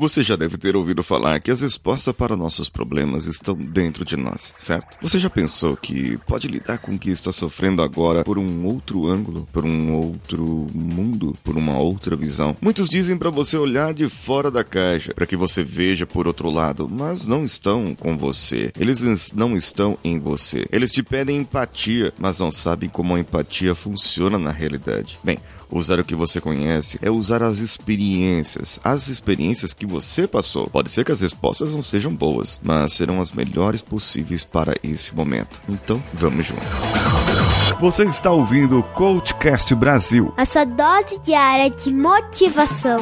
Você já deve ter ouvido falar que as respostas para nossos problemas estão dentro de nós, certo? Você já pensou que pode lidar com o que está sofrendo agora por um outro ângulo, por um outro mundo, por uma outra visão? Muitos dizem para você olhar de fora da caixa, para que você veja por outro lado, mas não estão com você. Eles não estão em você. Eles te pedem empatia, mas não sabem como a empatia funciona na realidade. Bem, Usar o que você conhece é usar as experiências, as experiências que você passou. Pode ser que as respostas não sejam boas, mas serão as melhores possíveis para esse momento. Então, vamos juntos. Você está ouvindo o Coachcast Brasil a sua dose diária de motivação.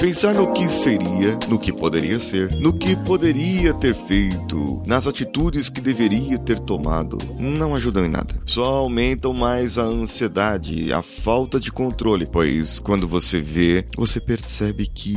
Pensar no que seria, no que poderia ser, no que poderia ter feito, nas atitudes que deveria ter tomado, não ajudam em nada. Só aumentam mais a ansiedade, a falta de controle, pois quando você vê, você percebe que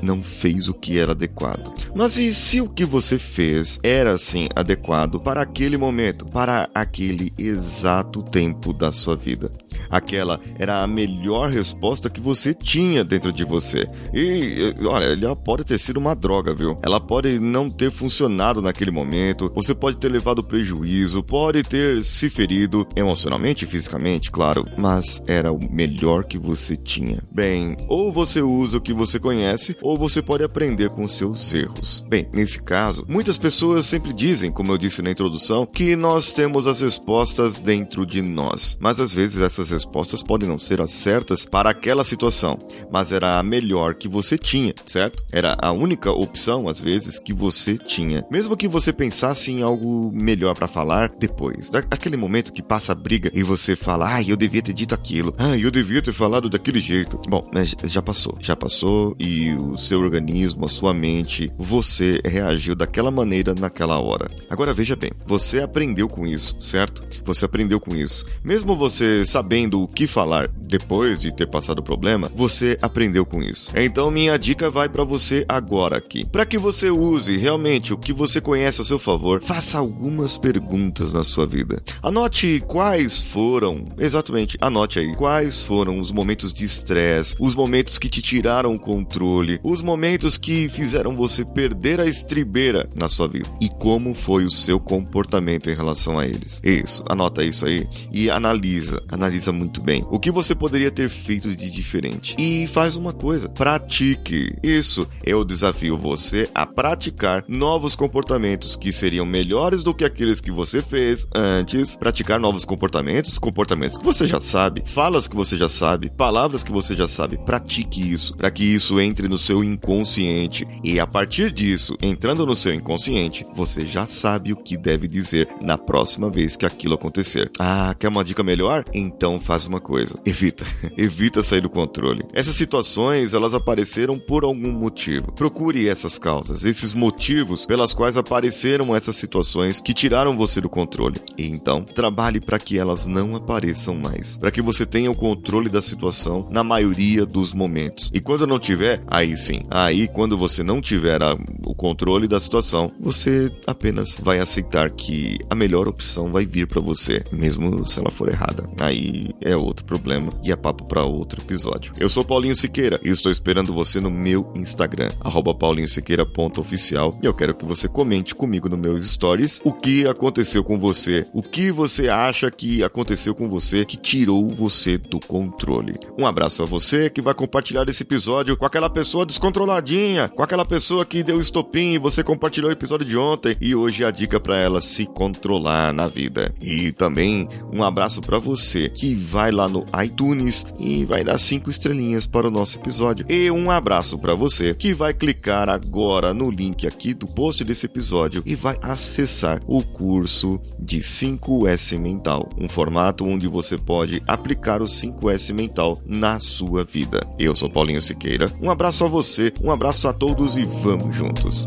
não fez o que era adequado. Mas e se o que você fez era sim adequado para aquele momento, para aquele exato tempo da sua vida? Aquela era a melhor resposta que você tinha dentro de você. E, olha, ela pode ter sido uma droga, viu? Ela pode não ter funcionado naquele momento, você pode ter levado prejuízo, pode ter se ferido emocionalmente e fisicamente, claro, mas era o melhor que você tinha. Bem, ou você usa o que você conhece, ou você pode aprender com seus erros. Bem, nesse caso, muitas pessoas sempre dizem, como eu disse na introdução, que nós temos as respostas dentro de nós, mas às vezes essas respostas podem não ser as certas para aquela situação, mas era a melhor que você tinha, certo? Era a única opção, às vezes, que você tinha. Mesmo que você pensasse em algo melhor para falar depois, daquele momento que passa a briga e você fala, ah, eu devia ter dito aquilo, ah, eu devia ter falado daquele jeito. Bom, mas já passou, já passou e o seu organismo, a sua mente, você reagiu daquela maneira naquela hora. Agora veja bem, você aprendeu com isso, certo? Você aprendeu com isso. Mesmo você sabendo o que falar depois de ter passado o problema, você aprendeu com isso. Então minha dica vai para você agora aqui. Para que você use realmente o que você conhece a seu favor, faça algumas perguntas na sua vida. Anote quais foram, exatamente, anote aí quais foram os momentos de estresse, os momentos que te tiraram o controle, os momentos que fizeram você perder a estribeira na sua vida e como foi o seu comportamento em relação a eles. Isso, anota isso aí e analisa, analisa muito bem. O que você poderia ter feito de diferente? E faz uma coisa: pratique. Isso eu desafio você a praticar novos comportamentos que seriam melhores do que aqueles que você fez antes. Praticar novos comportamentos, comportamentos que você já sabe, falas que você já sabe, palavras que você já sabe. Pratique isso para que isso entre no seu inconsciente e a partir disso, entrando no seu inconsciente, você já sabe o que deve dizer na próxima vez que aquilo acontecer. Ah, quer uma dica melhor? Então faz uma coisa: evita, evita sair do controle. Essas situações, elas apareceram por algum motivo. Procure essas causas, esses motivos pelas quais apareceram essas situações que tiraram você do controle. E então, trabalhe para que elas não apareçam mais, para que você tenha o controle da situação na maioria dos momentos. E quando não tiver, aí sim, aí quando você não tiver a, o controle da situação, você apenas vai aceitar que a melhor opção vai vir para você, mesmo se ela for errada. Aí é outro problema e é papo para outro episódio. Eu sou Paulinho Siqueira e estou esperando você no meu Instagram, paulinhosiqueira.oficial e eu quero que você comente comigo no meus stories o que aconteceu com você, o que você acha que aconteceu com você que tirou você do controle. Um abraço a você que vai compartilhar esse episódio com aquela pessoa descontroladinha, com aquela pessoa que deu estopim e você compartilhou o episódio de ontem e hoje a dica para ela se controlar na vida. E também um abraço para você que vai lá no iTunes e vai dar cinco estrelinhas para o nosso episódio. E um abraço para você que vai clicar agora no link aqui do post desse episódio e vai acessar o curso de 5S Mental, um formato onde você pode aplicar o 5S Mental na sua vida. Eu sou Paulinho Siqueira. Um abraço a você, um abraço a todos e vamos juntos.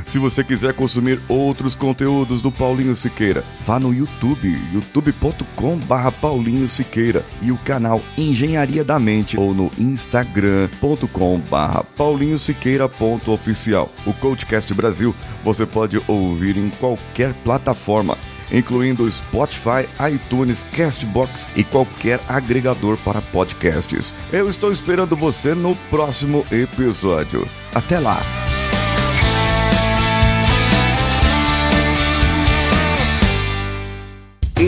Se você quiser consumir outros conteúdos do Paulinho Siqueira, vá no YouTube, youtube.com/barra Paulinho Siqueira e o canal Engenharia da Mente ou no instagram.com/barra Paulinho Siqueira oficial. O Coachcast Brasil você pode ouvir em qualquer plataforma, incluindo Spotify, iTunes, Castbox e qualquer agregador para podcasts. Eu estou esperando você no próximo episódio. Até lá!